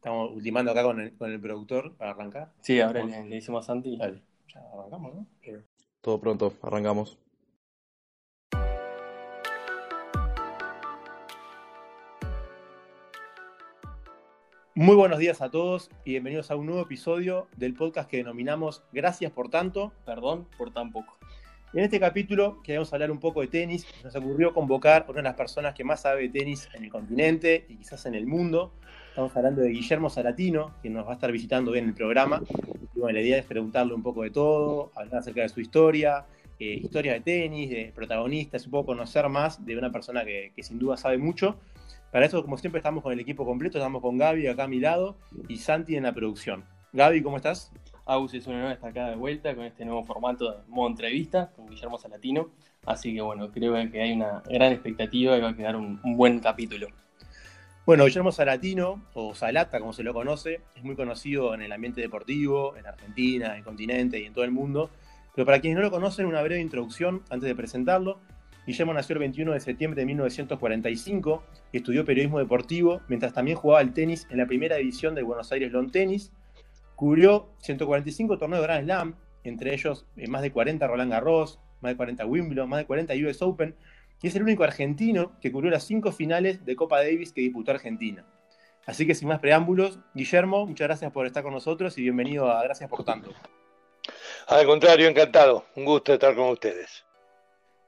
Estamos ultimando acá con el, con el productor para arrancar. Sí, ahora le, le decimos a Santi. Dale, ya arrancamos, ¿no? Todo pronto, arrancamos. Muy buenos días a todos y bienvenidos a un nuevo episodio del podcast que denominamos Gracias por tanto. Perdón por tan poco. En este capítulo queremos hablar un poco de tenis. Nos ocurrió convocar a una de las personas que más sabe de tenis en el continente y quizás en el mundo. Estamos hablando de Guillermo Salatino, que nos va a estar visitando hoy en el programa. Y bueno, la idea es preguntarle un poco de todo, hablar acerca de su historia, eh, historia de tenis, de protagonistas, un poco conocer más de una persona que, sin duda sabe mucho. Para eso, como siempre, estamos con el equipo completo. Estamos con Gaby acá a mi lado y Santi en la producción. Gaby, ¿cómo estás? Agus es una nueva estacada de vuelta con este nuevo formato de modo entrevista con Guillermo Salatino. Así que bueno, creo que hay una gran expectativa y va a quedar un buen capítulo. Bueno, Guillermo Salatino, o Salata, como se lo conoce, es muy conocido en el ambiente deportivo, en Argentina, en el continente y en todo el mundo. Pero para quienes no lo conocen, una breve introducción antes de presentarlo. Guillermo nació el 21 de septiembre de 1945 y estudió periodismo deportivo, mientras también jugaba al tenis en la primera división del Buenos Aires Lawn Tennis. Cubrió 145 torneos de Grand Slam, entre ellos eh, más de 40 Roland Garros, más de 40 Wimbledon, más de 40 US Open, y es el único argentino que cubrió las cinco finales de Copa Davis que disputó Argentina. Así que sin más preámbulos, Guillermo, muchas gracias por estar con nosotros y bienvenido a Gracias por tanto. Al contrario, encantado. Un gusto estar con ustedes.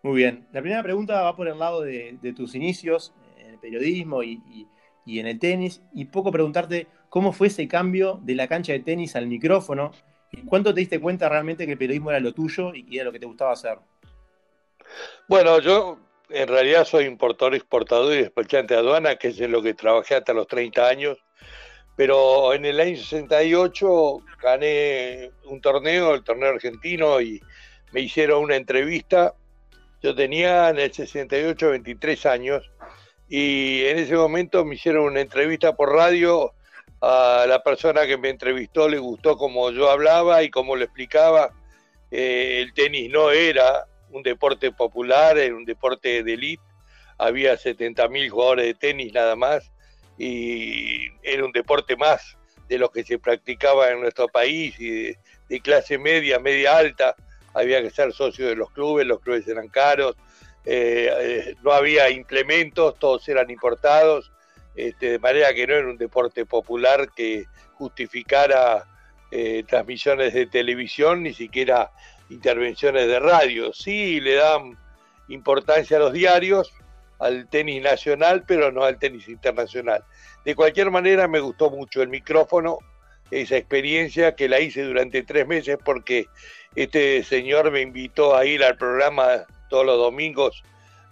Muy bien. La primera pregunta va por el lado de, de tus inicios en el periodismo y, y, y, en el tenis. Y poco preguntarte cómo fue ese cambio de la cancha de tenis al micrófono. ¿Y cuánto te diste cuenta realmente que el periodismo era lo tuyo y que era lo que te gustaba hacer? Bueno, yo en realidad soy importador, exportador y despachante de aduana, que es en lo que trabajé hasta los 30 años. Pero en el año 68 gané un torneo, el torneo argentino, y me hicieron una entrevista yo tenía en el 68 23 años y en ese momento me hicieron una entrevista por radio. A la persona que me entrevistó le gustó cómo yo hablaba y cómo lo explicaba. Eh, el tenis no era un deporte popular, era un deporte de élite. Había 70.000 jugadores de tenis nada más y era un deporte más de los que se practicaba en nuestro país y de, clase media, media alta había que ser socio de los clubes, los clubes eran caros, eh, eh, no había implementos, todos eran importados, este, de manera que no era un deporte popular que justificara eh, transmisiones de televisión, ni siquiera intervenciones de radio. Sí le dan importancia a los diarios, al tenis nacional, pero no al tenis internacional. De cualquier manera me gustó mucho el micrófono, esa experiencia que la hice durante tres meses porque este señor me invitó a ir al programa todos los domingos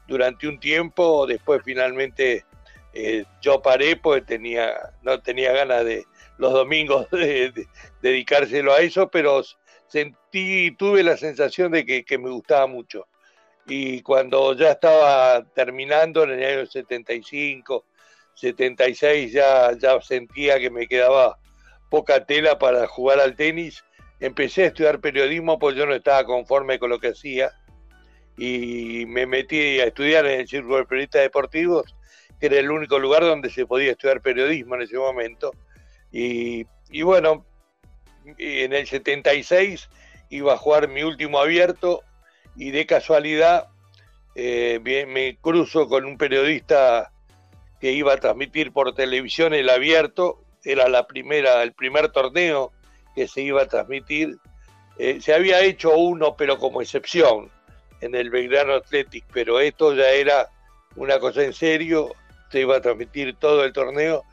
durante un tiempo, después finalmente eh, yo paré porque tenía, no tenía ganas de los domingos de, de, dedicárselo a eso, pero sentí, tuve la sensación de que, que, me gustaba mucho. Y cuando ya estaba terminando en el año 75, 76, ya, ya sentía que me quedaba poca tela para jugar al tenis empecé a estudiar periodismo porque yo no estaba conforme con lo que hacía y me metí a estudiar en el Círculo de Periodistas Deportivos, que era el único lugar donde se podía estudiar periodismo en ese momento. Y, y bueno, en el 76 iba a jugar mi último abierto y de casualidad eh, me cruzo con un periodista que iba a transmitir por televisión el abierto, era la primera, el primer torneo que se iba a transmitir. Eh, se había hecho uno, pero como excepción, en el Belgrano Athletic, pero esto ya era una cosa en serio, se iba a transmitir todo el torneo.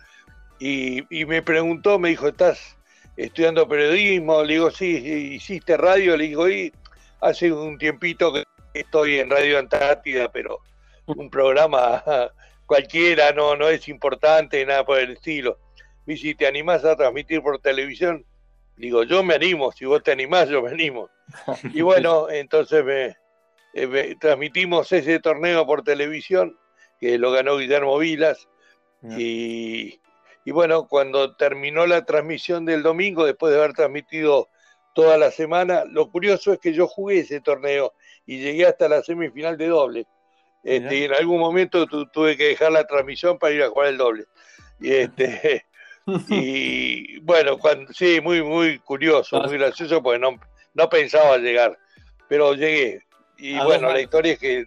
Y, y me preguntó, me dijo, ¿estás estudiando periodismo? Le digo, sí, ¿hiciste radio? Le digo, y hace un tiempito que estoy en Radio Antártida, pero un programa cualquiera, no, no es importante, nada por el estilo. Y si te animás a transmitir por televisión, digo, yo me animo, si vos te animás, yo me animo. Y bueno, entonces me, eh, me, transmitimos ese torneo por televisión, que lo ganó Guillermo Vilas, y, y, bueno, cuando terminó la transmisión del domingo, después de haber transmitido toda la semana, lo curioso es que yo jugué ese torneo y llegué hasta la semifinal de doble. Este, y en algún momento tu, tuve que dejar la transmisión para ir a jugar el doble. Y este Y bueno, cuando, sí, muy, muy curioso, muy gracioso, porque no, no pensaba llegar, pero llegué. Y bueno, la historia es que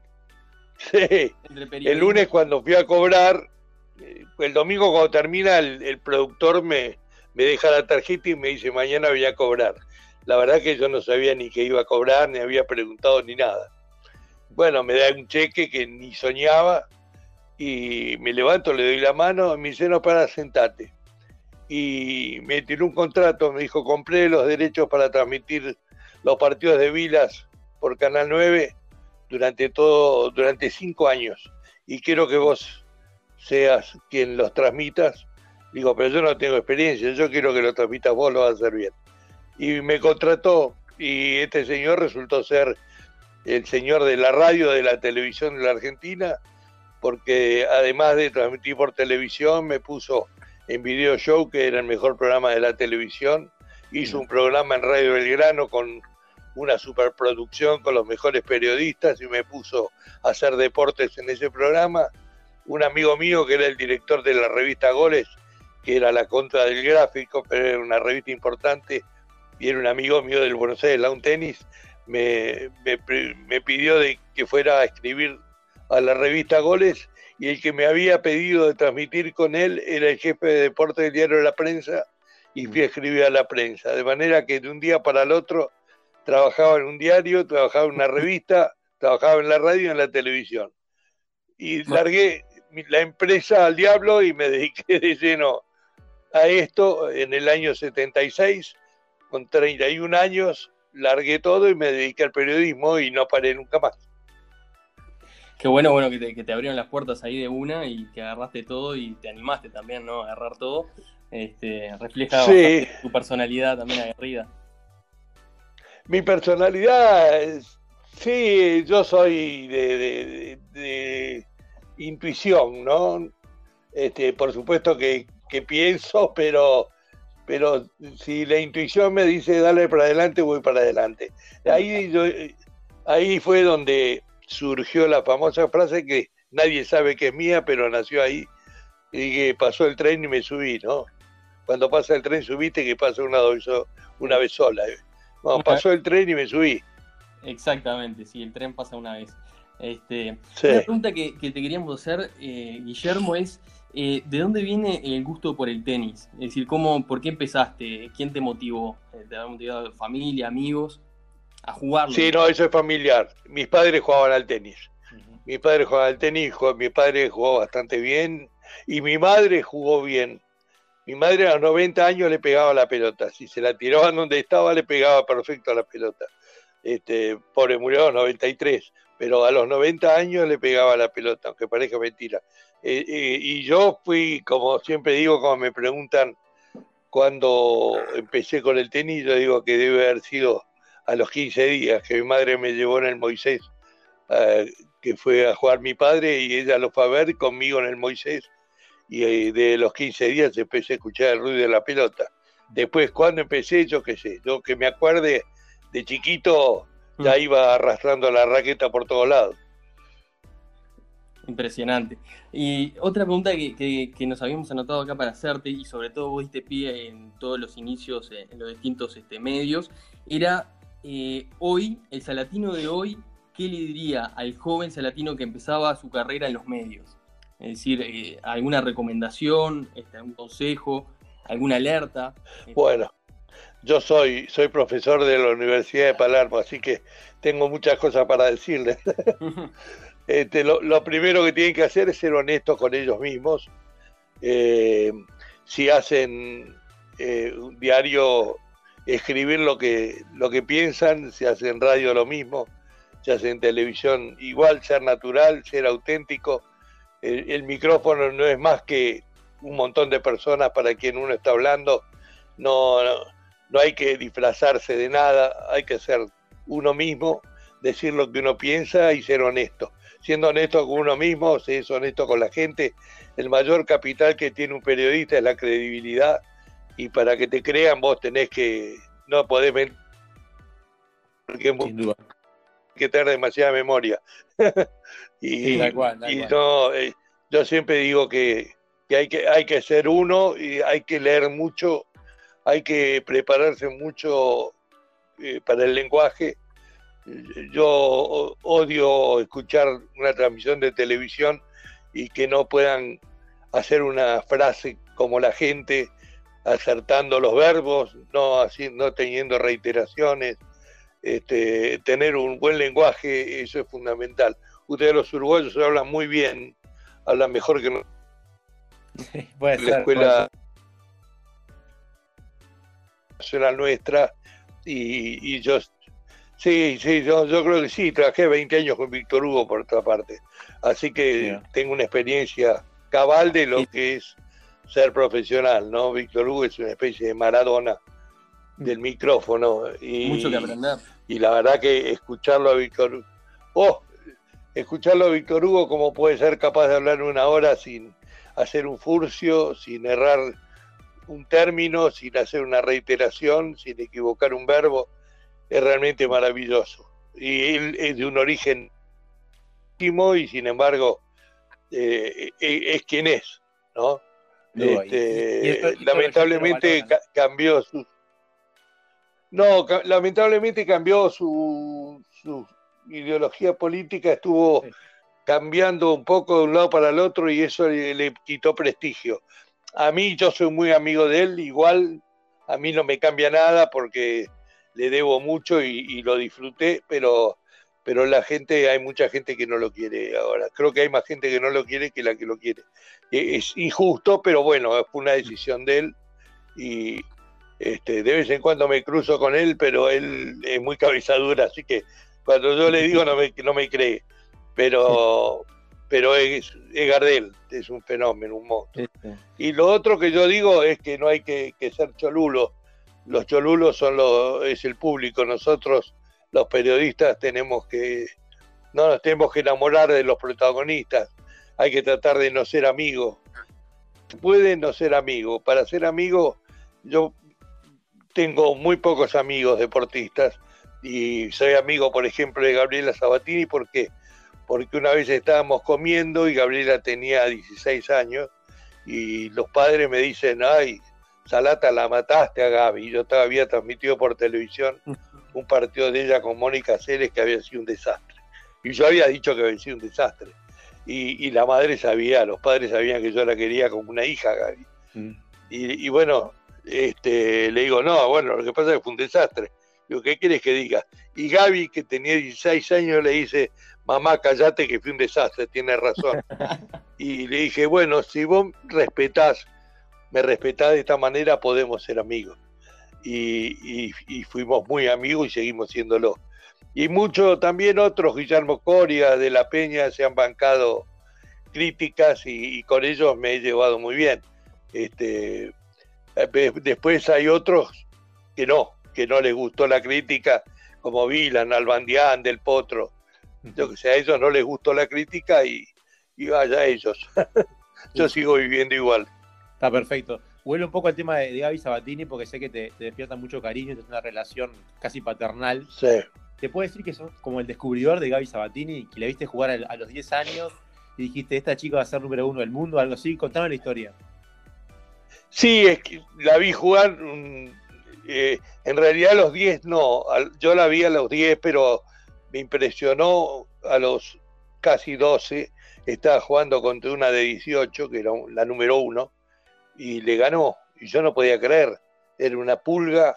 el lunes cuando fui a cobrar, el domingo cuando termina, el, productor me, me deja la tarjeta y me dice, mañana voy a cobrar. La verdad que yo no sabía ni que iba a cobrar, ni había preguntado ni nada. Bueno, me da un cheque que ni soñaba y me levanto, le doy la mano, me dice, no, para, sentate. Y me tiró un contrato, me dijo, compré los derechos para transmitir los partidos de Vilas por Canal 9 durante todo, durante cinco años. Y quiero que vos seas quien los transmitas. Digo, pero yo no tengo experiencia, yo quiero que lo transmitas vos, lo vas a hacer bien. Y me contrató y este señor resultó ser el señor de la radio, de la televisión de la Argentina, porque además de transmitir por televisión, me puso en Video Show, que era el mejor programa de la televisión, hizo un programa en Radio Belgrano con una superproducción con los mejores periodistas y me puso a hacer deportes en ese programa. Un amigo mío que era el director de la revista Goles, que era la contra del gráfico, pero era una revista importante, y era un amigo mío del Buenos Aires un Tenis, me, me, pidió de que fuera a escribir a la revista Goles y el que me había pedido de transmitir con él era el jefe de deporte del diario la prensa y fui a escribir a la prensa. De manera que de un día para el otro trabajaba en un diario, trabajaba en una revista, trabajaba en la radio y en la televisión. Y largué la empresa al diablo y me dediqué de lleno a esto en el año 76, con 31 años, largué todo y me dediqué al periodismo y no paré nunca más. Qué bueno, bueno, que te, abrieron las puertas ahí de una y que agarraste todo y te animaste también, ¿no? A agarrar todo. Este, refleja tu personalidad también aguerrida. Mi personalidad, sí, yo soy de, intuición, ¿no? Este, por supuesto que, que pienso, pero pero si la intuición me dice dale para adelante, voy para adelante. Ahí, ahí fue donde surgió la famosa frase que nadie sabe que es mía, pero nació ahí, y que pasó el tren y me subí, ¿no? Cuando pasa el tren subiste que pasa una, una vez sola. ¿eh? pasó el tren y me subí. Exactamente, sí, el tren pasa una vez. Este, Una pregunta que, te queríamos hacer, eh, Guillermo, es eh, ¿de dónde viene el gusto por el tenis? Es decir, ¿cómo, ¿por qué empezaste? ¿Quién te motivó? Eh, ¿Te ha motivado familia, amigos a jugarlo? Sí, no, eso es familiar. Mis padres jugaban al tenis. Mi padre jugaba al tenis, mi padre jugó bastante bien y mi madre jugó bien. Mi madre a los 90 años le pegaba la pelota. Si se la tiraban donde estaba, le pegaba perfecto a la pelota. Este, pobre murió a los 93, pero a los 90 años le pegaba la pelota, aunque parezca mentira. Eh, eh, y yo fui, como siempre digo, como me preguntan cuando empecé con el tenis, yo digo que debe haber sido a los 15 días que mi madre me llevó en el Moisés, eh, que fue a jugar mi padre y ella lo fue a ver conmigo en el Moisés. Y de los 15 días empecé a escuchar el ruido de la pelota. Después, cuando empecé, yo qué sé, yo que me acuerde, de chiquito ya iba arrastrando la raqueta por todos lados. Impresionante. Y otra pregunta que, nos habíamos anotado acá para hacerte, y sobre todo vos diste pie en todos los inicios eh, en los distintos este, medios, era eh, hoy, el salatino de hoy, ¿qué le diría al joven salatino que empezaba su carrera en los medios? Es decir, eh, alguna recomendación, este, algún consejo, alguna alerta. Bueno, yo soy, soy profesor de la Universidad de Palermo, así que tengo muchas cosas para decirles. Este, lo, primero que tienen que hacer es ser honestos con ellos mismos. Eh, si hacen eh, un diario, escribir lo que, lo que piensan, si hacen radio lo mismo, si hacen televisión igual, ser natural, ser auténtico. El, micrófono no es más que un montón de personas para quien uno está hablando. No, no, no hay que disfrazarse de nada, hay que ser uno mismo, decir lo que uno piensa y ser honesto siendo honesto con uno mismo, si es honesto con la gente. El mayor capital que tiene un periodista es la credibilidad y para que te crean vos tenés que, no podés mentir, porque que tener demasiada memoria. y, no, eh, yo siempre digo que que hay que, hay que ser uno y hay que leer mucho, hay que prepararse mucho eh, para el lenguaje. Yo odio escuchar una transmisión de televisión y que no puedan hacer una frase como la gente, acertando los verbos, no, así, no teniendo reiteraciones. Este, tener un buen lenguaje, eso es fundamental. Ustedes los uruguayos hablan muy bien, hablan mejor que nosotros la escuela nacional nuestra y, yo sí, sí, yo, yo, creo que sí, trabajé 20 años con Víctor Hugo por otra parte, así que tengo una experiencia cabal de lo que es ser profesional, ¿no? Víctor Hugo es una especie de Maradona del micrófono y, Mucho que aprender. Y la verdad que escucharlo a Víctor Hugo, oh, escucharlo a Víctor Hugo como puede ser capaz de hablar una hora sin hacer un furcio, sin errar un término, sin hacer una reiteración, sin equivocar un verbo, es realmente maravilloso. Y él es de un origen íntimo y sin embargo eh, eh, es quien es, ¿no? Este, lamentablemente cambió su no, lamentablemente cambió su, su ideología política, estuvo cambiando un poco de un lado para el otro y eso le, quitó prestigio. A mí yo soy muy amigo de él, igual a mí no me cambia nada porque le debo mucho y, lo disfruté, pero, pero la gente, hay mucha gente que no lo quiere ahora. Creo que hay más gente que no lo quiere que la que lo quiere. E, es injusto, pero bueno, fue una decisión de él y este, de vez en cuando me cruzo con él, pero él es muy cabezadura, así que cuando yo le digo no me, no me cree pero, pero es, Gardel, es un fenómeno, un monstruo. Y lo otro que yo digo es que no hay que, ser cholulos. Los cholulos son los, es el público. Nosotros, los periodistas, tenemos que, no nos tenemos que enamorar de los protagonistas. Hay que tratar de no ser amigos. Puede no ser amigo. Para ser amigo, yo tengo muy pocos amigos deportistas y soy amigo, por ejemplo, de Gabriela Sabatini porque porque una vez estábamos comiendo y Gabriela tenía 16 años y los padres me dicen, ay, Salata, la mataste a Gaby. Yo había transmitido por televisión un partido de ella con Mónica Ceres que había sido un desastre. Y yo había dicho que había sido un desastre. Y, la madre sabía, los padres sabían que yo la quería como una hija, Gaby. Mm. Y, bueno, este, le digo, no, bueno, lo que pasa es que fue un desastre. Digo, ¿qué quieres que diga? Y Gaby, que tenía 16 años, le dice, mamá, callate que fue un desastre, tiene razón. Y le dije, bueno, si vos respetás, me respetás de esta manera, podemos ser amigos. Y, fuimos muy amigos y seguimos siéndolo. Y muchos, también otros, Guillermo Coria, de La Peña, se han bancado críticas y, con ellos me he llevado muy bien. Este, eh, después hay otros que no, que no les gustó la crítica, como Vilan, Albandián, Del Potro. Yo que sé, a ellos no les gustó la crítica y, vaya ellos. Yo sigo viviendo igual. Está perfecto. Vuelvo un poco al tema de, Gaby Sabatini porque sé que te, despierta mucho cariño, es una relación casi paternal. Sí. ¿Te puedo decir que sos como el descubridor de Gaby Sabatini, que le viste jugar a, los 10 años y dijiste, esta chica va a ser número uno del mundo, algo así? Contame la historia. Sí, es que la vi jugar, eh, en realidad a los 10 no, yo la vi a los 10, pero me impresionó a los casi 12, estaba jugando contra una de 18, que era la número uno, y le ganó. Y yo no podía creer, era una pulga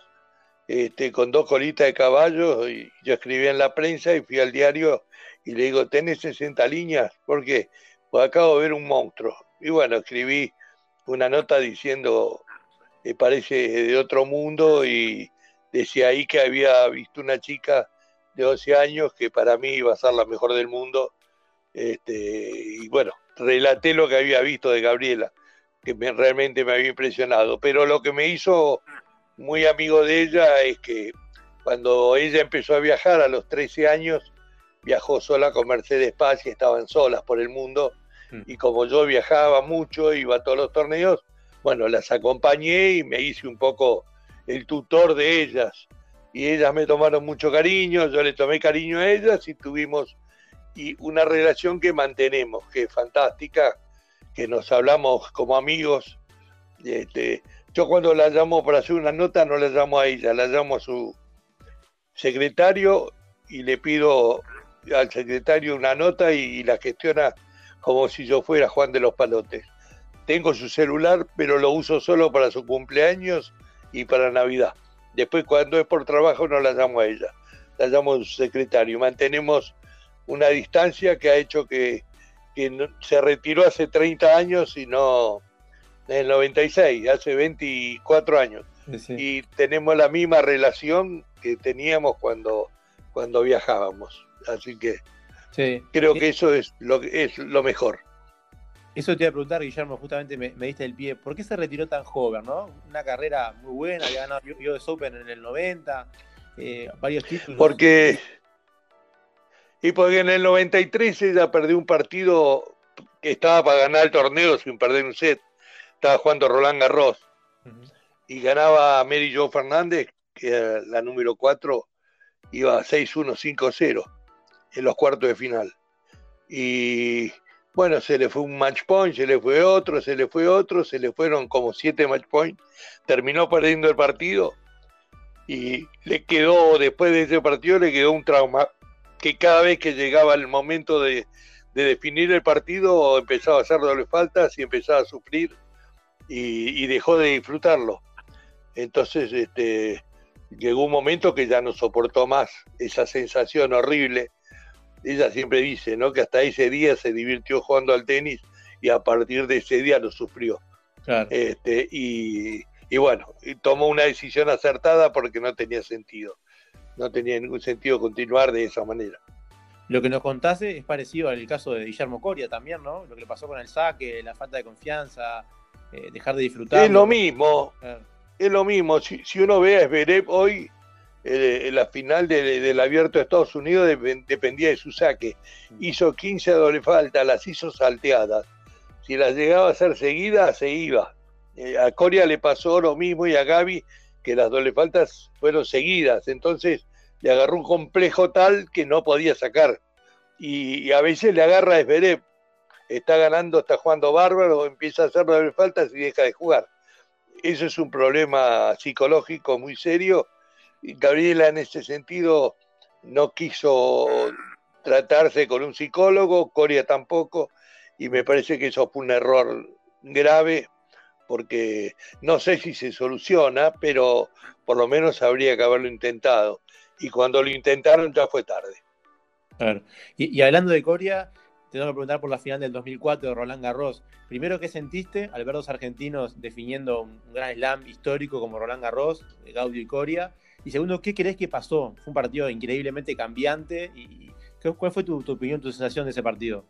este, con dos colitas de caballo, y yo escribí en la prensa y fui al diario y le digo, ¿tenés 60 líneas? ¿Por qué? Pues acabo de ver un monstruo. Y bueno, escribí una nota diciendo, me parece de otro mundo, y decía ahí que había visto una chica de 11 años, que para mí iba a ser la mejor del mundo. Este, y bueno, relaté lo que había visto de Gabriela, que me, realmente me había impresionado. Pero lo que me hizo muy amigo de ella es que cuando ella empezó a viajar a los 13 años, viajó sola con Mercedes Paz y estaban solas por el mundo. Mm. Y como yo viajaba mucho, iba a todos los torneos, bueno, las acompañé y me hice un poco el tutor de ellas y ellas me tomaron mucho cariño, yo le tomé cariño a ellas y tuvimos y una relación que mantenemos, que es fantástica, que nos hablamos como amigos. Este, yo cuando la llamo para hacer una nota no la llamo a ella, la llamo a su secretario y le pido al secretario una nota y, la gestiona como si yo fuera Juan de los Palotes. Tengo su celular, pero lo uso solo para su cumpleaños y para Navidad. Después cuando es por trabajo no la llamo a ella, la llamo a su secretario. Mantenemos una distancia que ha hecho que, se retiró hace 30 años y no en el 96, hace 24 años. Y tenemos la misma relación que teníamos cuando, cuando viajábamos. Así que creo que eso es lo, es lo mejor. Eso te iba a preguntar, Guillermo, justamente me, diste el pie. ¿Por qué se retiró tan joven, no? Una carrera muy buena, había ganado US Open en el 90, eh, varios títulos. Porque... Y porque en el 93 ella perdió un partido que estaba para ganar el torneo sin perder un set. Estaba jugando Roland Garros. Y ganaba Mary Jo Fernández, que era la número 4, iba 6-1, 5-0 en los cuartos de final. Y bueno, se le fue un match point, se le fue otro, se le fue otro, se le fueron como siete match points. Terminó perdiendo el partido y le quedó, después de ese partido, le quedó un trauma que cada vez que llegaba el momento de, definir el partido empezaba a hacer doble faltas y empezaba a sufrir y, y dejó de disfrutarlo. Entonces, este, llegó un momento que ya no soportó más esa sensación horrible. Ella siempre dice, ¿no? Que hasta ese día se divirtió jugando al tenis y a partir de ese día lo sufrió. Este, y, bueno, tomó una decisión acertada porque no tenía sentido. No tenía ningún sentido continuar de esa manera. Lo que nos contaste es parecido al caso de Guillermo Coria también, ¿no? Lo que le pasó con el saque, la falta de confianza, eh, dejar de disfrutar. Es lo mismo es lo mismo. Si, uno ve a Zverev hoy, eh, la final del abierto de Estados Unidos dependía de su saque. Hizo 15 doble falta, las hizo salteadas. Si las llegaba a hacer seguidas, se iba. Eh, a Coria le pasó lo mismo y a Gaby, que las doble faltas fueron seguidas. Entonces le agarró un complejo tal que no podía sacar. Y, a veces le agarra a Zverev. Está ganando, está jugando bárbaro, empieza a hacer doble faltas y deja de jugar eso es un problema psicológico muy serio. Gabriela en ese sentido no quiso tratarse con un psicólogo, Coria tampoco, y me parece que eso fue un error grave porque no sé si se soluciona, pero por lo menos habría que haberlo intentado. Y cuando lo intentaron ya fue tarde. Y, y hablando de Coria, te tengo que preguntar por la final del 2004 de Roland Garros. Primero, ¿qué sentiste al ver los argentinos definiendo un gran slam histórico como Roland Garros, Gaudio y Coria? Y segundo, ¿qué crees que pasó? Fue un partido increíblemente cambiante. Y, ¿Cuál fue tu, opinión, tu sensación de ese partido?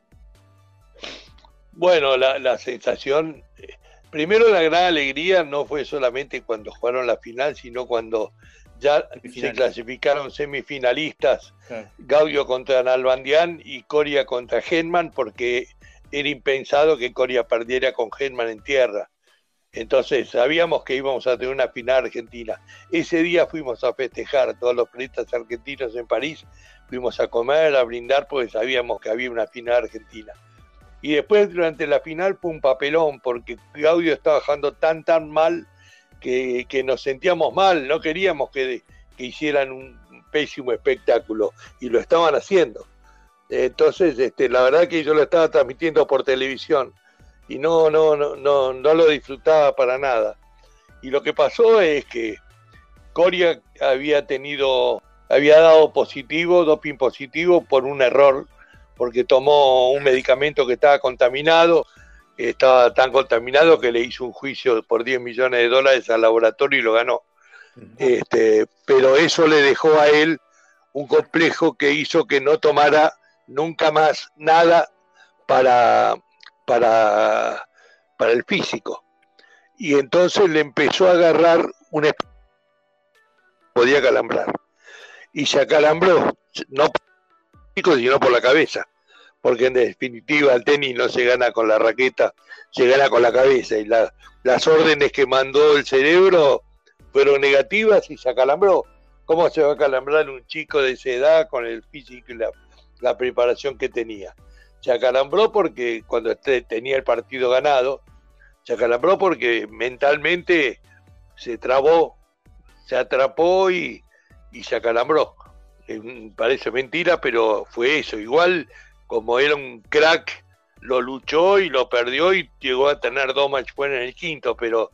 Bueno, la, sensación, eh, primero la gran alegría no fue solamente cuando jugaron la final, sino cuando ya se clasificaron semifinalistas, Gaudio contra Nalbandián y Coria contra Genman, porque era impensado que Coria perdiera con Genman en tierra. Entonces sabíamos que íbamos a tener una final argentina. Ese día fuimos a festejar, todos los periodistas argentinos en París, fuimos a comer, a brindar, porque sabíamos que había una final argentina. Y después durante la final fue un papelón, porque Gaudio estaba bajando tan, tan mal que, nos sentíamos mal, no queríamos que, hicieran un pésimo espectáculo y lo estaban haciendo. Entonces, este, la verdad que yo lo estaba transmitiendo por televisión y no, no, no, no, no lo disfrutaba para nada. Y lo que pasó es que Coria había tenido, había dado positivo, doping positivo por un error, porque tomó un medicamento que estaba contaminado estaba tan contaminado que le hizo un juicio por 10 millones de dólares al laboratorio y lo ganó. Este, pero eso le dejó a él un complejo que hizo que no tomara nunca más nada para, para, para el físico. Y entonces le empezó a agarrar un podía calambrar. Y se acalambró, no sino por la cabeza porque en definitiva el tenis no se gana con la raqueta, se gana con la cabeza y las órdenes que mandó el cerebro fueron negativas y se acalambró. ¿Cómo se va a acalambrar un chico de esa edad con el físico y la, preparación que tenía? Se acalambró porque cuando este tenía el partido ganado, se acalambró porque mentalmente se trabó, se atrapó y, y se acalambró. parece mentira, pero fue eso. Igual como era un crack, lo luchó y lo perdió y llegó a tener dos match en el quinto, pero,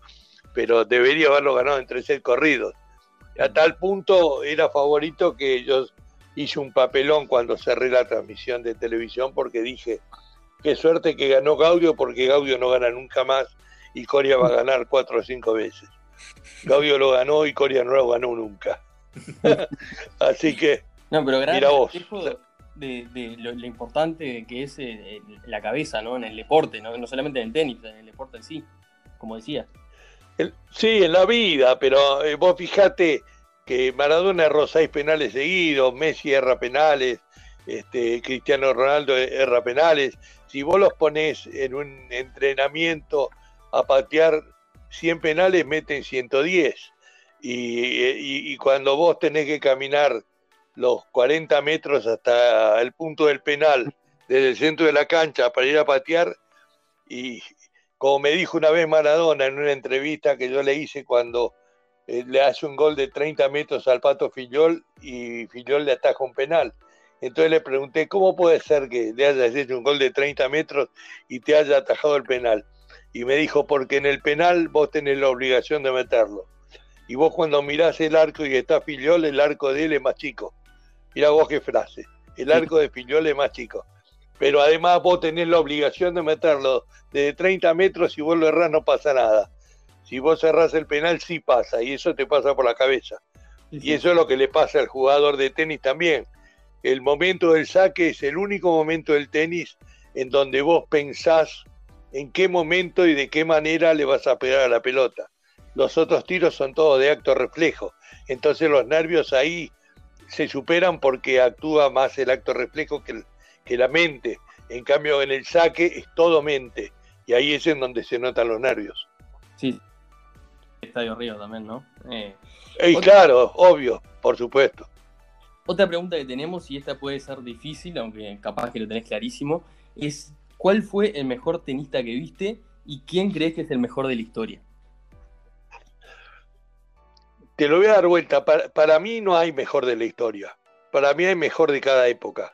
pero debería haberlo ganado en tres corridos. A tal punto era favorito que yo hice un papelón cuando cerré la transmisión de televisión porque dije, qué suerte que ganó Gaudio porque Gaudio no gana nunca más y Coria va a ganar cuatro o cinco veces. Gaudio lo ganó y Coria no lo ganó nunca. Así que, no, pero mira vos. De, lo, importante que es eh, la cabeza, ¿no? En el deporte, ¿no? no solamente en el tenis, en el deporte en sí, como decías. sí, en la vida, pero eh, vos fijate que Maradona erró seis penales seguidos, Messi erra penales, este, Cristiano Ronaldo erra penales. Si vos los pones en un entrenamiento a patear 100 penales, meten 110. Y, y, cuando vos tenés que caminar los 40 metros hasta el punto del penal, desde el centro de la cancha para ir a patear, y como me dijo una vez Maradona en una entrevista que yo le hice cuando eh, le hace un gol de 30 metros al Pato Fillol y Fillol le ataja un penal. Entonces le pregunté, ¿cómo puede ser que le hayas hecho un gol de 30 metros y te haya atajado el penal? Y me dijo, porque en el penal vos tenés la obligación de meterlo. Y vos cuando mirás el arco y está Filiol, el arco de él es más chico. Mirá vos qué frase. El arco de Filiol es más chico. Pero además vos tenés la obligación de meterlo desde 30 metros, si vos lo errás no pasa nada. Si vos cerrás el penal sí pasa, y eso te pasa por la cabeza. Y eso es lo que le pasa al jugador de tenis también. El momento del saque es el único momento del tenis en donde vos pensás en qué momento y de qué manera le vas a pegar a la pelota. Los otros tiros son todos de acto reflejo. Entonces los nervios ahí se superan porque actúa más el acto reflejo que, que la mente. En cambio, en el saque es todo mente. Y ahí es en donde se notan los nervios. Sí. Estadio Río también, ¿no? Eh, y claro, obvio, por supuesto. Otra pregunta que tenemos, y esta puede ser difícil, aunque capaz que lo tenés clarísimo, es ¿cuál fue el mejor tenista que viste y quién crees que es el mejor de la historia? Te lo voy a dar vuelta. Para, mí no hay mejor de la historia. Para mí hay mejor de cada época.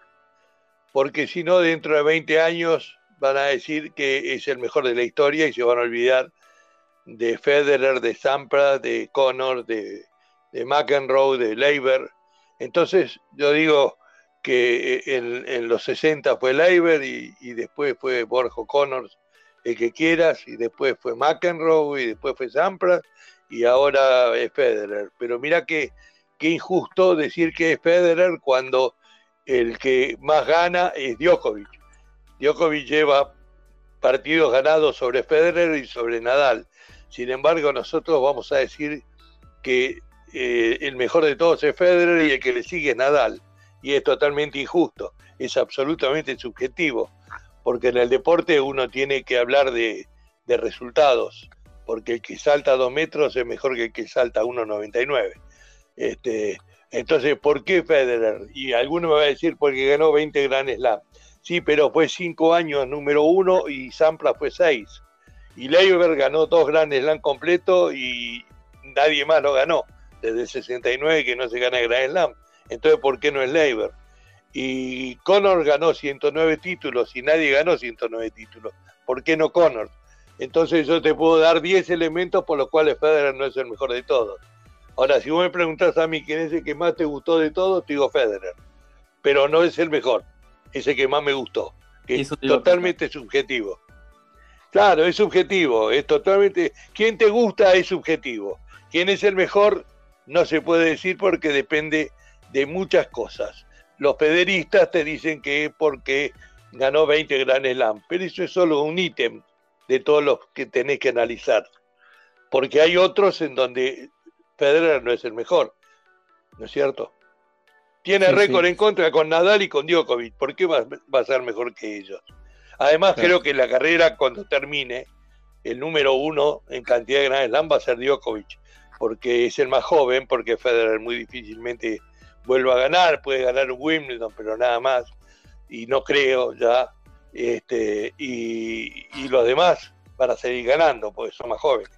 Porque si no, dentro de 20 años van a decir que es el mejor de la historia y se van a olvidar de Federer, de Sampras, de Connor, de, de McEnroe, de Leiber. Entonces, yo digo, que eh, en, los 60 fue Leiber y, después fue Borjo Connors, el que quieras, y después fue McEnroe y después fue Sampras y ahora es Federer. Pero mira que qué injusto decir que es Federer cuando el que más gana es Djokovic. Djokovic lleva partidos ganados sobre Federer y sobre Nadal. Sin embargo, nosotros vamos a decir que eh, el mejor de todos es Federer y el que le sigue es Nadal y es totalmente injusto, es absolutamente subjetivo, porque en el deporte uno tiene que hablar de, resultados, porque el que salta dos metros es mejor que el que salta 1,99. Este, entonces, ¿por qué Federer? Y alguno me va a decir porque ganó 20 Grand Slam. Sí, pero fue cinco años número uno y Sampras fue seis. Y Leiber ganó dos Grand Slam completos y nadie más lo ganó. Desde el 69 que no se gana Grand Slam. Entonces, ¿por qué no es Leiber? Y Connor ganó 109 títulos y nadie ganó 109 títulos. ¿Por qué no Connor? Entonces yo te puedo dar 10 elementos por los cuales Federer no es el mejor de todos. Ahora, si vos me preguntás a mí quién es el que más te gustó de todos, te digo Federer. Pero no es el mejor, es el que más me gustó. es totalmente subjetivo. Claro, es subjetivo, es totalmente... ¿Quién te gusta es subjetivo. ¿Quién es el mejor? No se puede decir porque depende de muchas cosas. Los pederistas te dicen que es porque ganó 20 Grand Slam, pero eso es solo un ítem de todos los que tenés que analizar. Porque hay otros en donde Federer no es el mejor, ¿no es cierto? Tiene récord en contra con Nadal y con Djokovic. ¿Por qué va, a ser mejor que ellos? Además, creo que la carrera, cuando termine, el número uno en cantidad de Grand Slam va a ser Djokovic, porque es el más joven, porque Federer muy difícilmente vuelva a ganar, puede ganar Wimbledon, pero nada más. Y no creo ya. este, y, los demás van a seguir ganando porque son más jóvenes.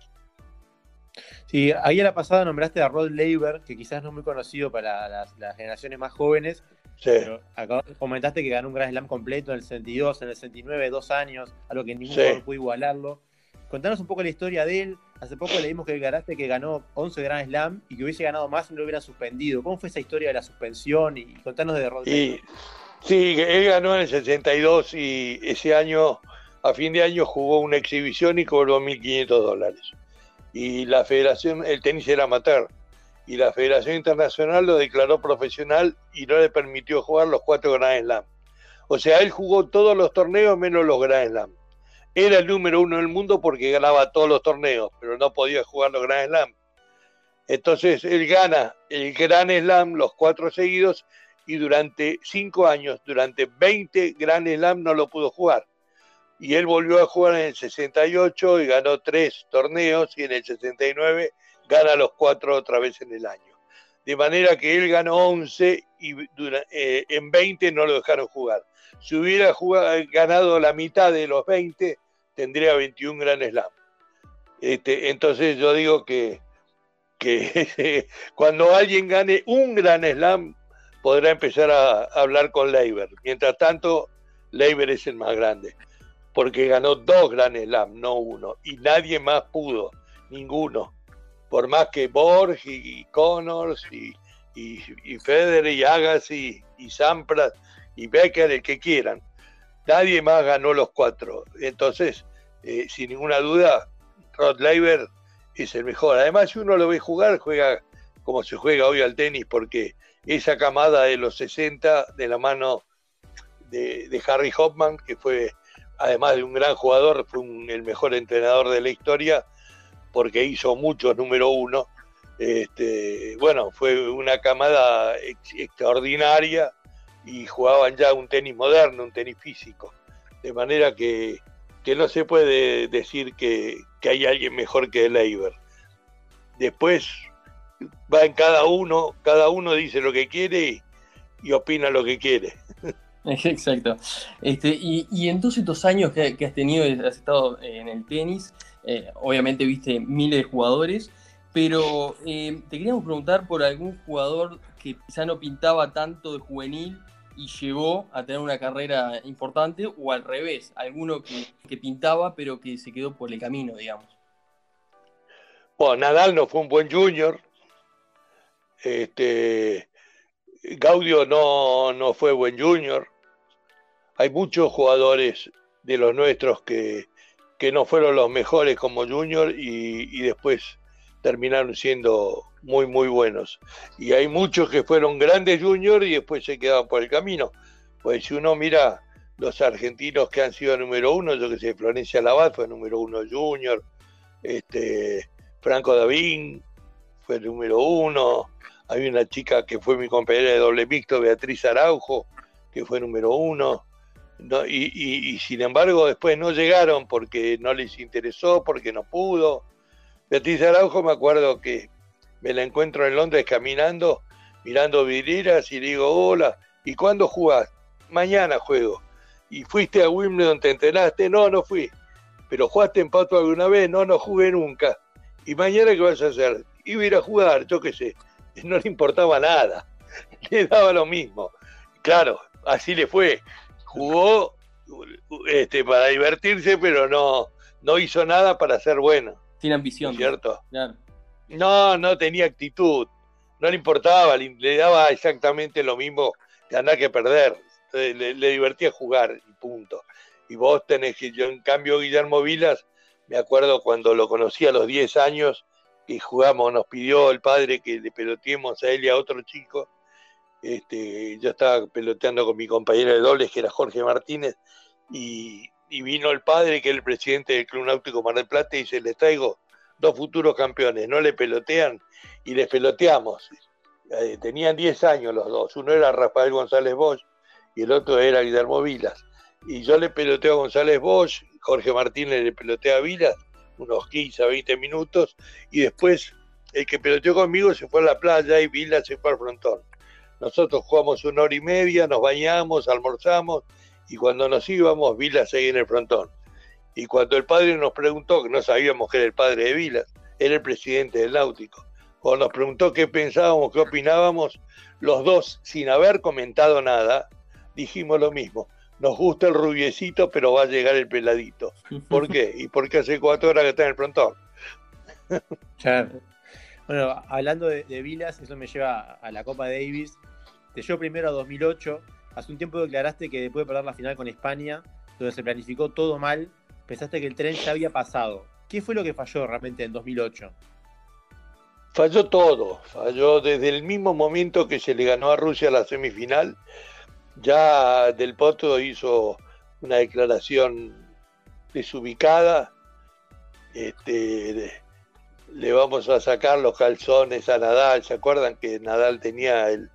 Sí, ahí a la pasada nombraste a Rod Laver, que quizás no es muy conocido para las, generaciones más jóvenes, sí. acá comentaste que ganó un Grand Slam completo en el 62, en el 69, dos años, algo que ningún jugador pudo igualarlo. Contanos un poco la historia de él. Hace poco leímos que ganaste que ganó 11 Grand Slam y que hubiese ganado más si no lo hubieran suspendido. ¿Cómo fue esa historia de la suspensión? Y contanos de Rod y, Sí, él ganó en el 62 y ese año, a fin de año, jugó una exhibición y cobró 1.500 dólares. Y la federación, el tenis era amateur, y la Federación Internacional lo declaró profesional y no le permitió jugar los cuatro Grand Slam. O sea, él jugó todos los torneos menos los Grand Slam. Era el número uno del mundo porque ganaba todos los torneos, pero no podía jugar los Grand Slam. Entonces él gana el Grand Slam, los cuatro seguidos, y durante cinco años, durante 20 Grand Slam no lo pudo jugar. Y él volvió a jugar en el 68 y ganó tres torneos y en el 69 gana los cuatro otra vez en el año. De manera que él ganó 11 y eh, en 20 no lo dejaron jugar. Si hubiera ganado la mitad de los 20, tendría 21 Grand Slam. Este, entonces yo digo que, que cuando alguien gane un Gran Slam, podrá empezar a, hablar con Leiber. Mientras tanto, Leiber es el más grande, porque ganó dos Grand Slam, no uno, y nadie más pudo, ninguno. Por más que Borg y, Connors y, y, Federer y Agassi y Sampras y Becker, el que quieran. Nadie más ganó los cuatro. Entonces, eh, sin ninguna duda, Rod Leiber es el mejor. Además, si uno lo ve jugar, juega como se juega hoy al tenis, porque esa camada de los 60 de la mano de, Harry Hoffman, que fue, además de un gran jugador, fue el mejor entrenador de la historia, porque hizo muchos número uno. Este, bueno, fue una camada extraordinaria y jugaban ya un tenis moderno, un tenis físico. De manera que, no se puede decir que, hay alguien mejor que Leiber. Después va en cada uno, cada uno dice lo que quiere y, opina lo que quiere. Exacto. Este, y, en todos estos años que, has tenido, has estado en el tenis, eh, obviamente viste miles de jugadores, pero eh, te queríamos preguntar por algún jugador que quizá no pintaba tanto de juvenil y llegó a tener una carrera importante, o al revés, alguno que, que pintaba pero que se quedó por el camino, digamos. Bueno, Nadal no fue un buen junior, este, Gaudio no, fue buen junior. Hay muchos jugadores de los nuestros que, no fueron los mejores como junior y, después terminaron siendo muy, muy buenos. Y hay muchos que fueron grandes junior y después se quedaron por el camino. Pues si uno mira los argentinos que han sido número uno, yo que sé, Florencia Labat fue número uno junior, este, Franco Davín fue número uno, hay una chica que fue mi compañera de doble mixto, Beatriz Araujo, que fue número uno. Y, sin embargo después no llegaron porque no les interesó, porque no pudo. Beatriz Araujo me acuerdo que me la encuentro en Londres caminando, mirando vidrieras y digo, hola, ¿y cuándo jugás? Mañana juego. ¿Y fuiste a Wimbledon, te entrenaste? No, no fui. ¿Pero jugaste en Pato alguna vez? No, no jugué nunca. ¿Y mañana qué vas a hacer? Iba a ir a jugar, yo qué sé. no le importaba nada, le daba lo mismo. Claro, así le fue. Jugó este, para divertirse, pero no, no hizo nada para ser bueno. Sin ambición. ¿Cierto? No, no tenía actitud. No le importaba, le, daba exactamente lo mismo ganar que perder. Le, le, divertía jugar y punto. Y vos tenés que, yo en cambio, Guillermo Vilas, me acuerdo cuando lo conocí a los 10 años, que jugamos, nos pidió el padre que le peloteemos a él y a otro chico. Este, yo estaba peloteando con mi compañero de dobles, que era Jorge Martínez, y, vino el padre, que es el presidente del Club Náutico Mar del Plata, y dice, les traigo dos futuros campeones, no le pelotean, y les peloteamos. Eh, tenían 10 años los dos, uno era Rafael González Bosch y el otro era Guillermo Vilas. Y yo le peloteo a González Bosch, Jorge Martínez le pelotea a Vilas, unos 15 a 20 minutos, y después el que peloteó conmigo se fue a la playa y Vila se fue al frontón. Nosotros jugamos una hora y media, nos bañamos, almorzamos Y cuando nos íbamos, Vilas seguía en el frontón. Y cuando el padre nos preguntó, que no sabíamos que era el padre de Vilas, era el presidente del Náutico, cuando nos preguntó qué pensábamos, qué opinábamos, los dos, sin haber comentado nada, dijimos lo mismo. Nos gusta el rubiecito, pero va a llegar el peladito. ¿Por qué? Y porque hace cuatro horas que está en el frontón. Bueno, hablando de, Vilas, eso me lleva a la Copa Davis. Te llevo primero a 2008. Hace un tiempo declaraste que después de perder la final con España, donde se planificó todo mal, pensaste que el tren ya había pasado. ¿Qué fue lo que falló realmente en 2008? Falló todo, falló desde el mismo momento que se le ganó a Rusia la semifinal. Ya Del Potro hizo una declaración desubicada. Este, le vamos a sacar los calzones a Nadal. ¿Se acuerdan que Nadal tenía el,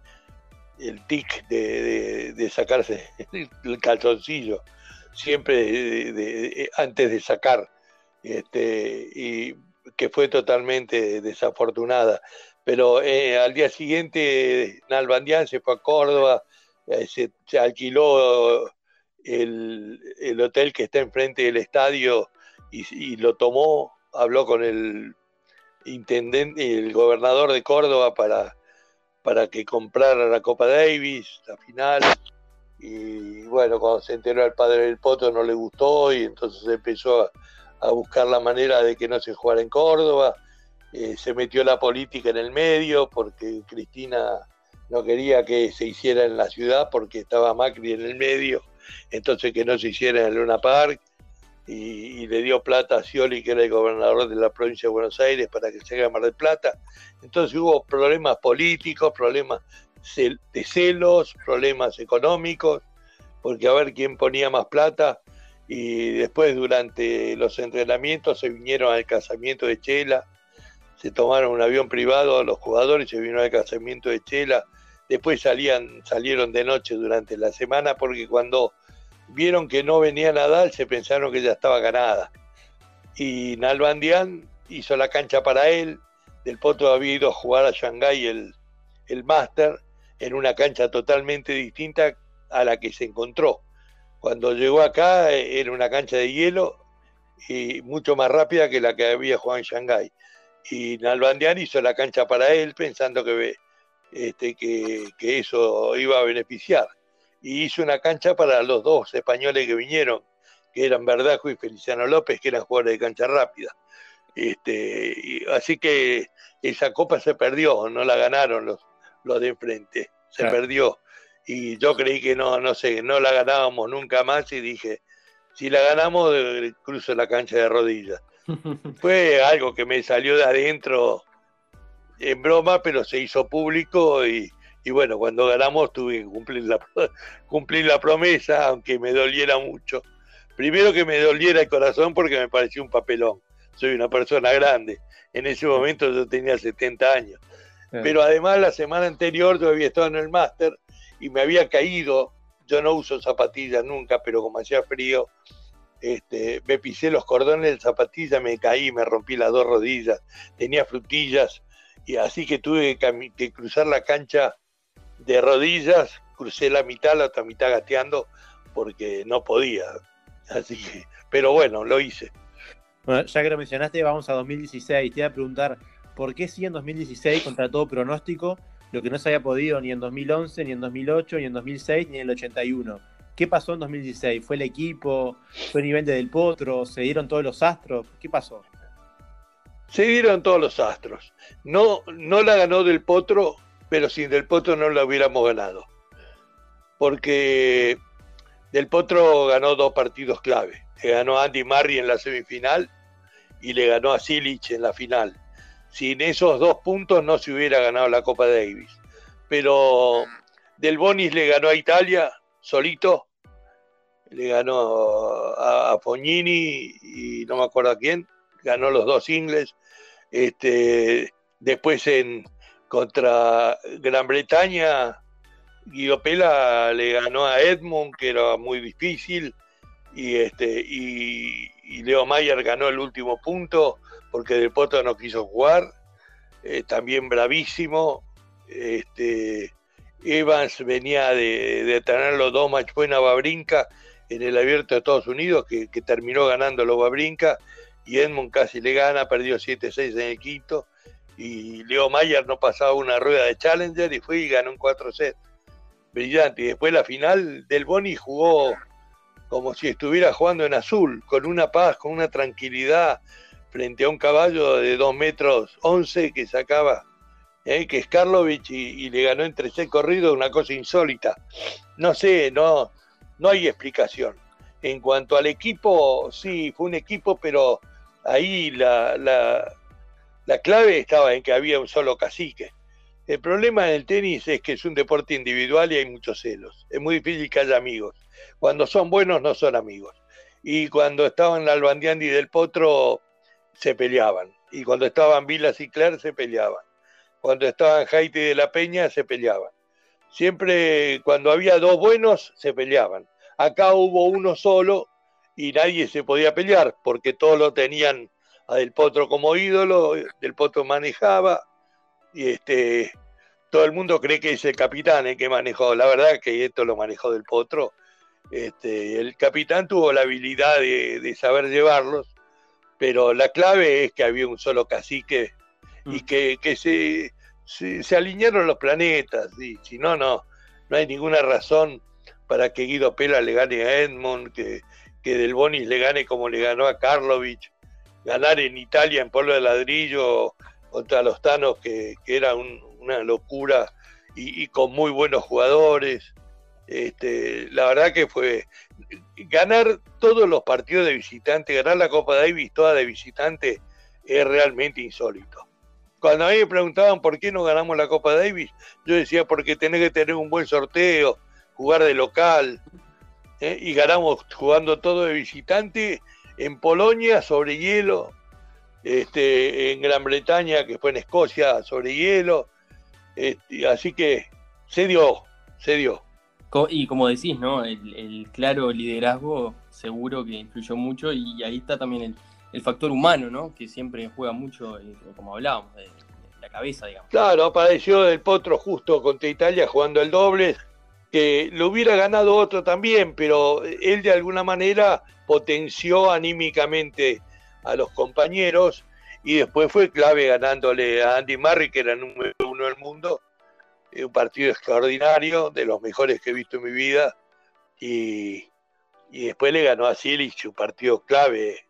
el tic de, sacarse el calzoncillo? siempre antes de sacar, este, y que fue totalmente desafortunada. Pero eh, al día siguiente Nalbandián se fue a Córdoba, eh, se, alquiló el, hotel que está enfrente del estadio y, lo tomó, habló con el intendente, el gobernador de Córdoba para, para que comprara la Copa Davis, la final y bueno, cuando se enteró al padre del Poto no le gustó y entonces empezó a, buscar la manera de que no se jugara en Córdoba. Eh, se metió la política en el medio porque Cristina no quería que se hiciera en la ciudad porque estaba Macri en el medio, entonces que no se hiciera en Luna Park. Y, le dio plata a Scioli, que era el gobernador de la provincia de Buenos Aires, para que se haga Mar del Plata. Entonces hubo problemas políticos, problemas de celos, problemas económicos, porque a ver quién ponía más plata. Y después durante los entrenamientos se vinieron al casamiento de Chela, se tomaron un avión privado los jugadores, se vinieron al casamiento de Chela, después salían, salieron de noche durante la semana porque cuando vieron que no venía Nadal se pensaron que ya estaba ganada. Y Nalbandián hizo la cancha para él, Del Potro había ido a jugar a Shanghái el, el máster en una cancha totalmente distinta a la que se encontró. Cuando llegó acá eh, era una cancha de hielo y mucho más rápida que la que había jugado en Shanghái. Y Nalbandian hizo la cancha para él pensando que, este, que, eso iba a beneficiar. Y hizo una cancha para los dos españoles que vinieron, que eran Verdajo y Feliciano López, que eran jugadores de cancha rápida. Este, así que esa copa se perdió, no la ganaron los, lo de enfrente. Se perdió. Y yo creí que no, no sé, no la ganábamos nunca más y dije, si la ganamos, eh, cruzo la cancha de rodillas. Fue algo que me salió de adentro en broma, pero se hizo público y, bueno, cuando ganamos tuve que cumplir la, cumplir la promesa, aunque me doliera mucho. Primero que me doliera el corazón porque me pareció un papelón. Soy una persona grande. En ese momento yo tenía 70 años. Pero además la semana anterior yo había estado en el máster y me había caído. Yo no uso zapatillas nunca, pero como hacía frío, este, me pisé los cordones de zapatilla, me caí, me rompí las dos rodillas, tenía frutillas y así que tuve que, cruzar la cancha de rodillas, crucé la mitad, la otra mitad gateando porque no podía. Así que, pero bueno, lo hice. Bueno, ya que lo mencionaste, vamos a 2016. Te iba a preguntar, ¿por qué sí en 2016 contra todo pronóstico lo que no se había podido ni en 2011, ni en 2008, ni en 2006, ni en el 81? ¿Qué pasó en 2016? ¿Fue el equipo? ¿Fue el nivel de Del Potro? ¿Se dieron todos los astros? ¿Qué pasó? Se dieron todos los astros. No, no la ganó Del Potro, pero sin Del Potro no la hubiéramos ganado. Porque Del Potro ganó dos partidos clave. Le ganó a Andy Murray en la semifinal y le ganó a Silich en la final sin esos dos puntos no se hubiera ganado la Copa Davis. Pero Del Bonis le ganó a Italia solito, le ganó a, Fognini y no me acuerdo a quién, ganó los dos ingles. Este, después en contra Gran Bretaña, Guido Pela le ganó a Edmund, que era muy difícil, y este, y, Leo Mayer ganó el último punto porque Del Potro no quiso jugar, eh, también bravísimo. Este, Evans venía de, tener los dos match buena Babrinca en el abierto de Estados Unidos, que, terminó ganando Loba Brinca, y Edmund casi le gana, perdió 7-6 en el quinto, y Leo Mayer no pasaba una rueda de Challenger y fue y ganó un 4 set. Brillante. Y después la final del Boni jugó como si estuviera jugando en azul, con una paz, con una tranquilidad, frente a un caballo de 2 metros 11 que sacaba, ¿eh? que es Karlovich, y, le ganó entre tres corridos, una cosa insólita. No sé, no, no hay explicación. En cuanto al equipo, sí, fue un equipo, pero ahí la, la clave estaba en que había un solo cacique. El problema del tenis es que es un deporte individual y hay muchos celos. Es muy difícil que haya amigos. Cuando son buenos no son amigos. Y cuando estaban Albandiandi del Potro se peleaban. Y cuando estaban Vilas y Claire se peleaban. Cuando estaban Haiti de la Peña se peleaban. Siempre cuando había dos buenos se peleaban. Acá hubo uno solo y nadie se podía pelear porque todos lo tenían a Del Potro como ídolo, Del Potro manejaba y este todo el mundo cree que es el capitán el que manejó. La verdad que esto lo manejó Del Potro. Este, el capitán tuvo la habilidad de, saber llevarlos, pero la clave es que había un solo cacique y mm. que, se, se, alinearon los planetas. Y si no, no, no hay ninguna razón para que Guido Pela le gane a Edmond, que, que Del Bonis le gane como le ganó a Karlovich, ganar en Italia en polvo de ladrillo contra los Tanos, que, era una locura y, con muy buenos jugadores. Este, la verdad que fue ganar todos los partidos de visitante, ganar la Copa Davis toda de visitante, es realmente insólito. Cuando a mí me preguntaban por qué no ganamos la Copa Davis, yo decía porque tenés que tener un buen sorteo, jugar de local, ¿eh? y ganamos jugando todo de visitante en Polonia sobre hielo, este, en Gran Bretaña, que fue en Escocia, sobre hielo. Este, así que se dio, se dio. Y como decís, ¿no? El, claro liderazgo seguro que influyó mucho y ahí está también el, factor humano, ¿no? Que siempre juega mucho, eh, como hablábamos, de, la cabeza, digamos. Claro, apareció el potro justo contra Italia jugando el doble, que lo hubiera ganado otro también, pero él de alguna manera potenció anímicamente a los compañeros y después fue clave ganándole a Andy Murray, que era el número uno del mundo, eh, un partido extraordinario, de los mejores que he visto en mi vida, y, después le ganó a Silic, un partido clave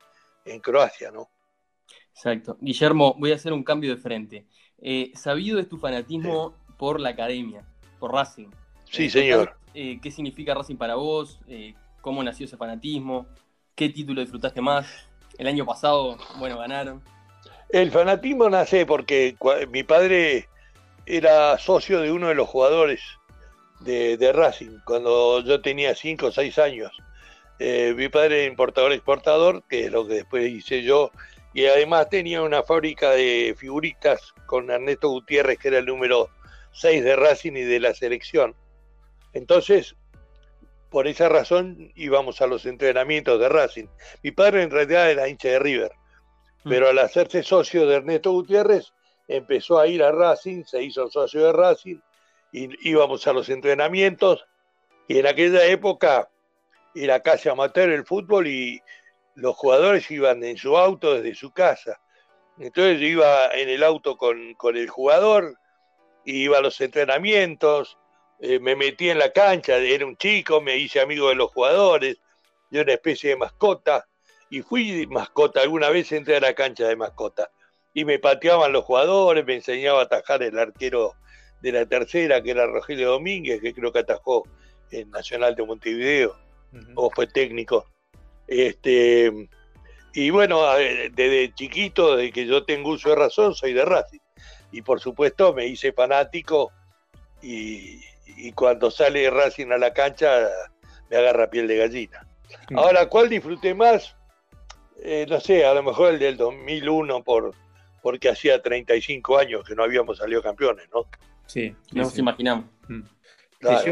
en Croacia, ¿no? Exacto. Guillermo, voy a hacer un cambio de frente. Eh, sabido es tu fanatismo por la academia, por Racing. Sí, señor. Eh, ¿Qué significa Racing para vos? ¿Cómo nació ese fanatismo? ¿Qué título disfrutaste más? El año pasado, bueno, ganaron. El fanatismo nace porque mi padre era socio de uno de los jugadores de, Racing cuando yo tenía 5 o 6 años. Eh, mi padre era importador-exportador, que es lo que después hice yo, y además tenía una fábrica de figuritas con Ernesto Gutiérrez, que era el número 6 de Racing y de la selección. Entonces, por esa razón íbamos a los entrenamientos de Racing. Mi padre en realidad era hincha de River, mm. pero al hacerse socio de Ernesto Gutiérrez, empezó a ir a Racing, se hizo socio de Racing, y íbamos a los entrenamientos, y en aquella época era casi amateur el fútbol y los jugadores iban en su auto desde su casa. Entonces yo iba en el auto con, con el jugador, iba a los entrenamientos, eh, me metí en la cancha, era un chico, me hice amigo de los jugadores, de una especie de mascota, y fui mascota, alguna vez entré a la cancha de mascota, y me pateaban los jugadores, me enseñaba a atajar el arquero de la tercera, que era Rogelio Domínguez, que creo que atajó en Nacional de Montevideo, o fue técnico. Este, y bueno, desde chiquito, desde que yo tengo uso de razón, soy de Racing. Y por supuesto me hice fanático y, y cuando sale Racing a la cancha me agarra piel de gallina. Mm. Ahora, ¿cuál disfruté más? Eh, no sé, a lo mejor el del 2001 por, porque hacía 35 años que no habíamos salido campeones, ¿no? Sí, no nos imaginamos. Mm.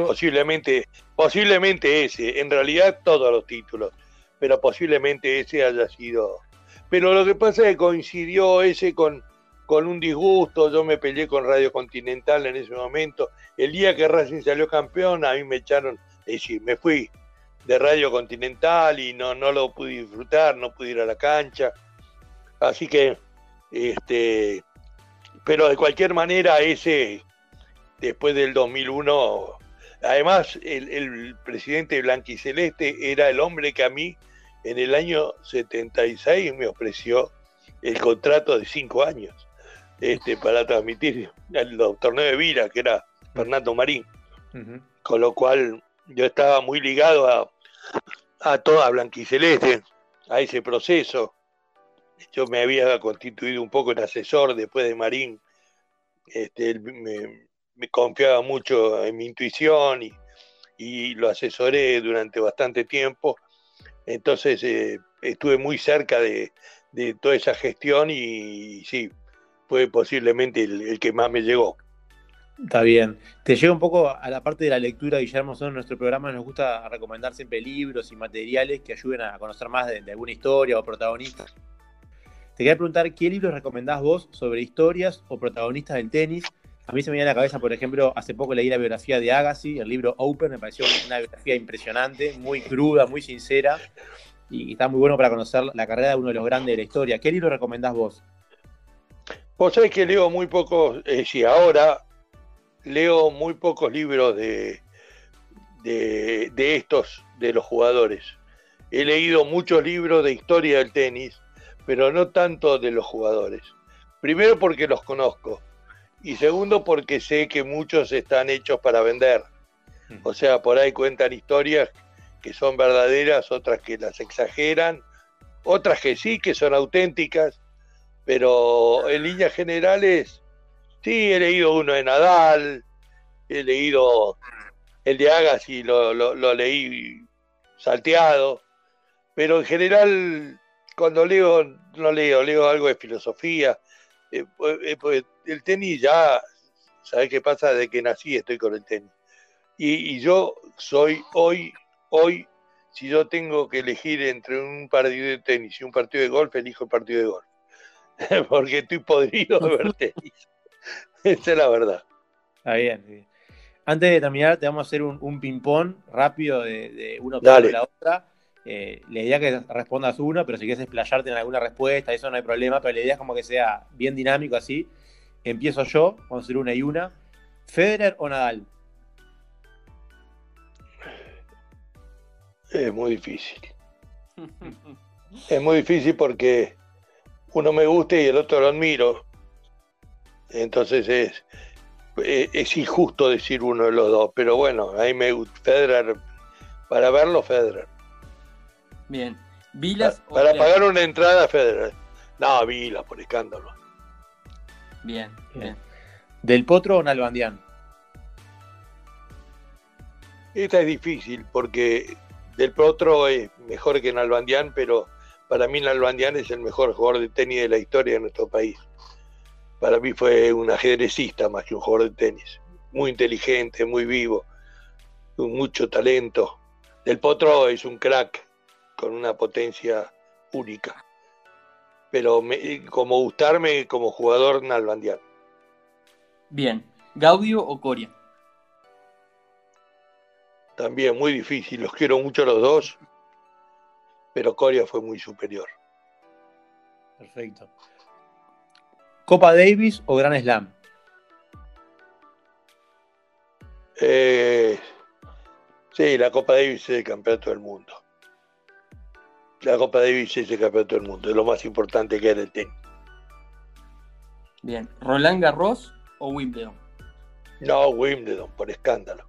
posiblemente, posiblemente ese, en realidad todos los títulos, pero posiblemente ese haya sido. Pero lo que pasa es que coincidió ese con, con un disgusto, yo me peleé con Radio Continental en ese momento. El día que Racing salió campeón, a mí me echaron, es decir, me fui de Radio Continental y no, no lo pude disfrutar, no pude ir a la cancha. Así que, este, pero de cualquier manera, ese, después del 2001, además el, el presidente Blanquiceleste era el hombre que a mí en el año 76 me ofreció el contrato de cinco años este, para transmitir el torneo de Vira, que era Fernando Marín. Con lo cual yo estaba muy ligado a, a toda Blanquiceleste, a ese proceso. Yo me había constituido un poco en asesor después de Marín. Este, me, confiaba mucho en mi intuición y, y, lo asesoré durante bastante tiempo. Entonces eh, estuve muy cerca de, de, toda esa gestión y, y sí, fue posiblemente el, que más me llegó. Está bien. Te llega un poco a la parte de la lectura, Guillermo. En nuestro programa nos gusta recomendar siempre libros y materiales que ayuden a conocer más de, de alguna historia o protagonista. Te quería preguntar, ¿qué libros recomendás vos sobre historias o protagonistas del tenis? A mí se me viene a la cabeza, por ejemplo, hace poco leí la biografía de Agassi, el libro Open, me pareció una biografía impresionante, muy cruda, muy sincera, y está muy bueno para conocer la carrera de uno de los grandes de la historia. ¿Qué libro recomendás vos? Vos sabés que leo muy pocos, eh, ahora leo muy pocos libros de, de, de, estos, de los jugadores. He leído muchos libros de historia del tenis, pero no tanto de los jugadores. Primero porque los conozco y segundo porque sé que muchos están hechos para vender. O sea, por ahí cuentan historias que son verdaderas, otras que las exageran, otras que sí, que son auténticas, pero en líneas generales Sí, he leído uno de Nadal, he leído el de Agassi, lo, lo, leí salteado, pero en general cuando leo, no leo, leo algo de filosofía. Eh, eh, pues el tenis ya, ¿sabes qué pasa? Desde que nací estoy con el tenis. Y, y, yo soy hoy, hoy, si yo tengo que elegir entre un partido de tenis y un partido de golf, elijo el partido de golf. Porque estoy podrido de ver tenis. Esa es la verdad. Está bien, sí. Antes de terminar, te vamos a hacer un, un ping-pong rápido de, de una de la otra. Eh, la idea es que respondas una, pero si quieres explayarte en alguna respuesta, eso no hay problema, pero la idea es como que sea bien dinámico así. Empiezo yo, vamos a hacer una y una. ¿Federer o Nadal? Es muy difícil. es muy difícil porque uno me gusta y el otro lo admiro. Entonces es, es injusto decir uno de los dos, pero bueno, ahí me gusta Federer, para verlo Federer. Bien, Vilas. Para, para pagar una entrada Federer. No, Vilas, por escándalo. Bien, bien. ¿Del Potro o Nalbandián? Esta es difícil porque Del Potro es mejor que Nalbandián, pero para mí Nalbandián es el mejor jugador de tenis de la historia de nuestro país para mí fue un ajedrecista más que un jugador de tenis. Muy inteligente, muy vivo, con mucho talento. Del Potro es un crack con una potencia única. Pero me, como gustarme como jugador Nalbandián. Bien. ¿Gaudio o Coria? También muy difícil. Los quiero mucho los dos. Pero Coria fue muy superior. Perfecto. ¿Copa Davis o Gran Slam? Eh, sí, la Copa Davis es el campeonato del mundo. La Copa Davis es el campeonato del mundo, es lo más importante que en el tenis. Bien, ¿Roland Garros o Wimbledon? No, Wimbledon, por escándalo.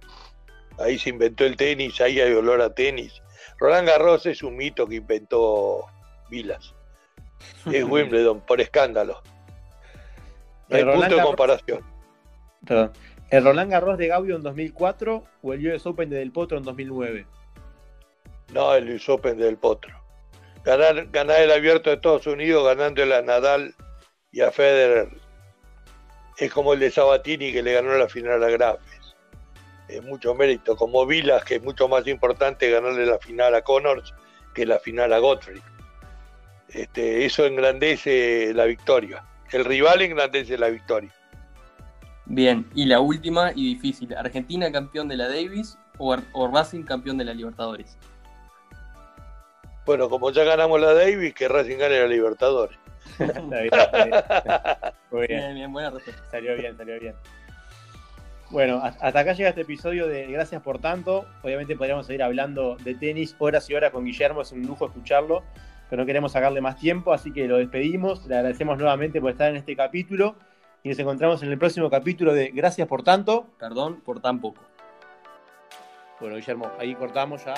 Ahí se inventó el tenis, ahí hay olor a tenis. Roland Garros es un mito que inventó Vilas. Es Wimbledon, por escándalo. No hay punto de comparación. Perdón. ¿El Roland Garros de Gaudio en 2004 o el US Open de Del Potro en 2009? No, el US Open de Del Potro. Ganar, ganar el abierto de Estados Unidos ganándole a Nadal y a Federer es como el de Sabatini que le ganó la final a Grafes. Es mucho mérito. Como Vilas, que es mucho más importante ganarle la final a Connors que la final a Godfrey. Este, eso engrandece la victoria el rival engrandece la victoria. Bien, y la última y difícil, ¿Argentina campeón de la Davis o, o Racing campeón de la Libertadores? Bueno, como ya ganamos la Davis, que Racing gane la Libertadores. Está bien, está bien. Muy bien. Bien, bien, buena respuesta. Salió bien, salió bien. Bueno, hasta acá llega este episodio de Gracias por tanto. Obviamente podríamos seguir hablando de tenis horas y horas con Guillermo, es un lujo escucharlo, pero no queremos sacarle más tiempo, así que lo despedimos. Le agradecemos nuevamente por estar en este capítulo y nos encontramos en el próximo capítulo de Gracias por tanto. Perdón por tan poco. Bueno, Guillermo, ahí cortamos ya.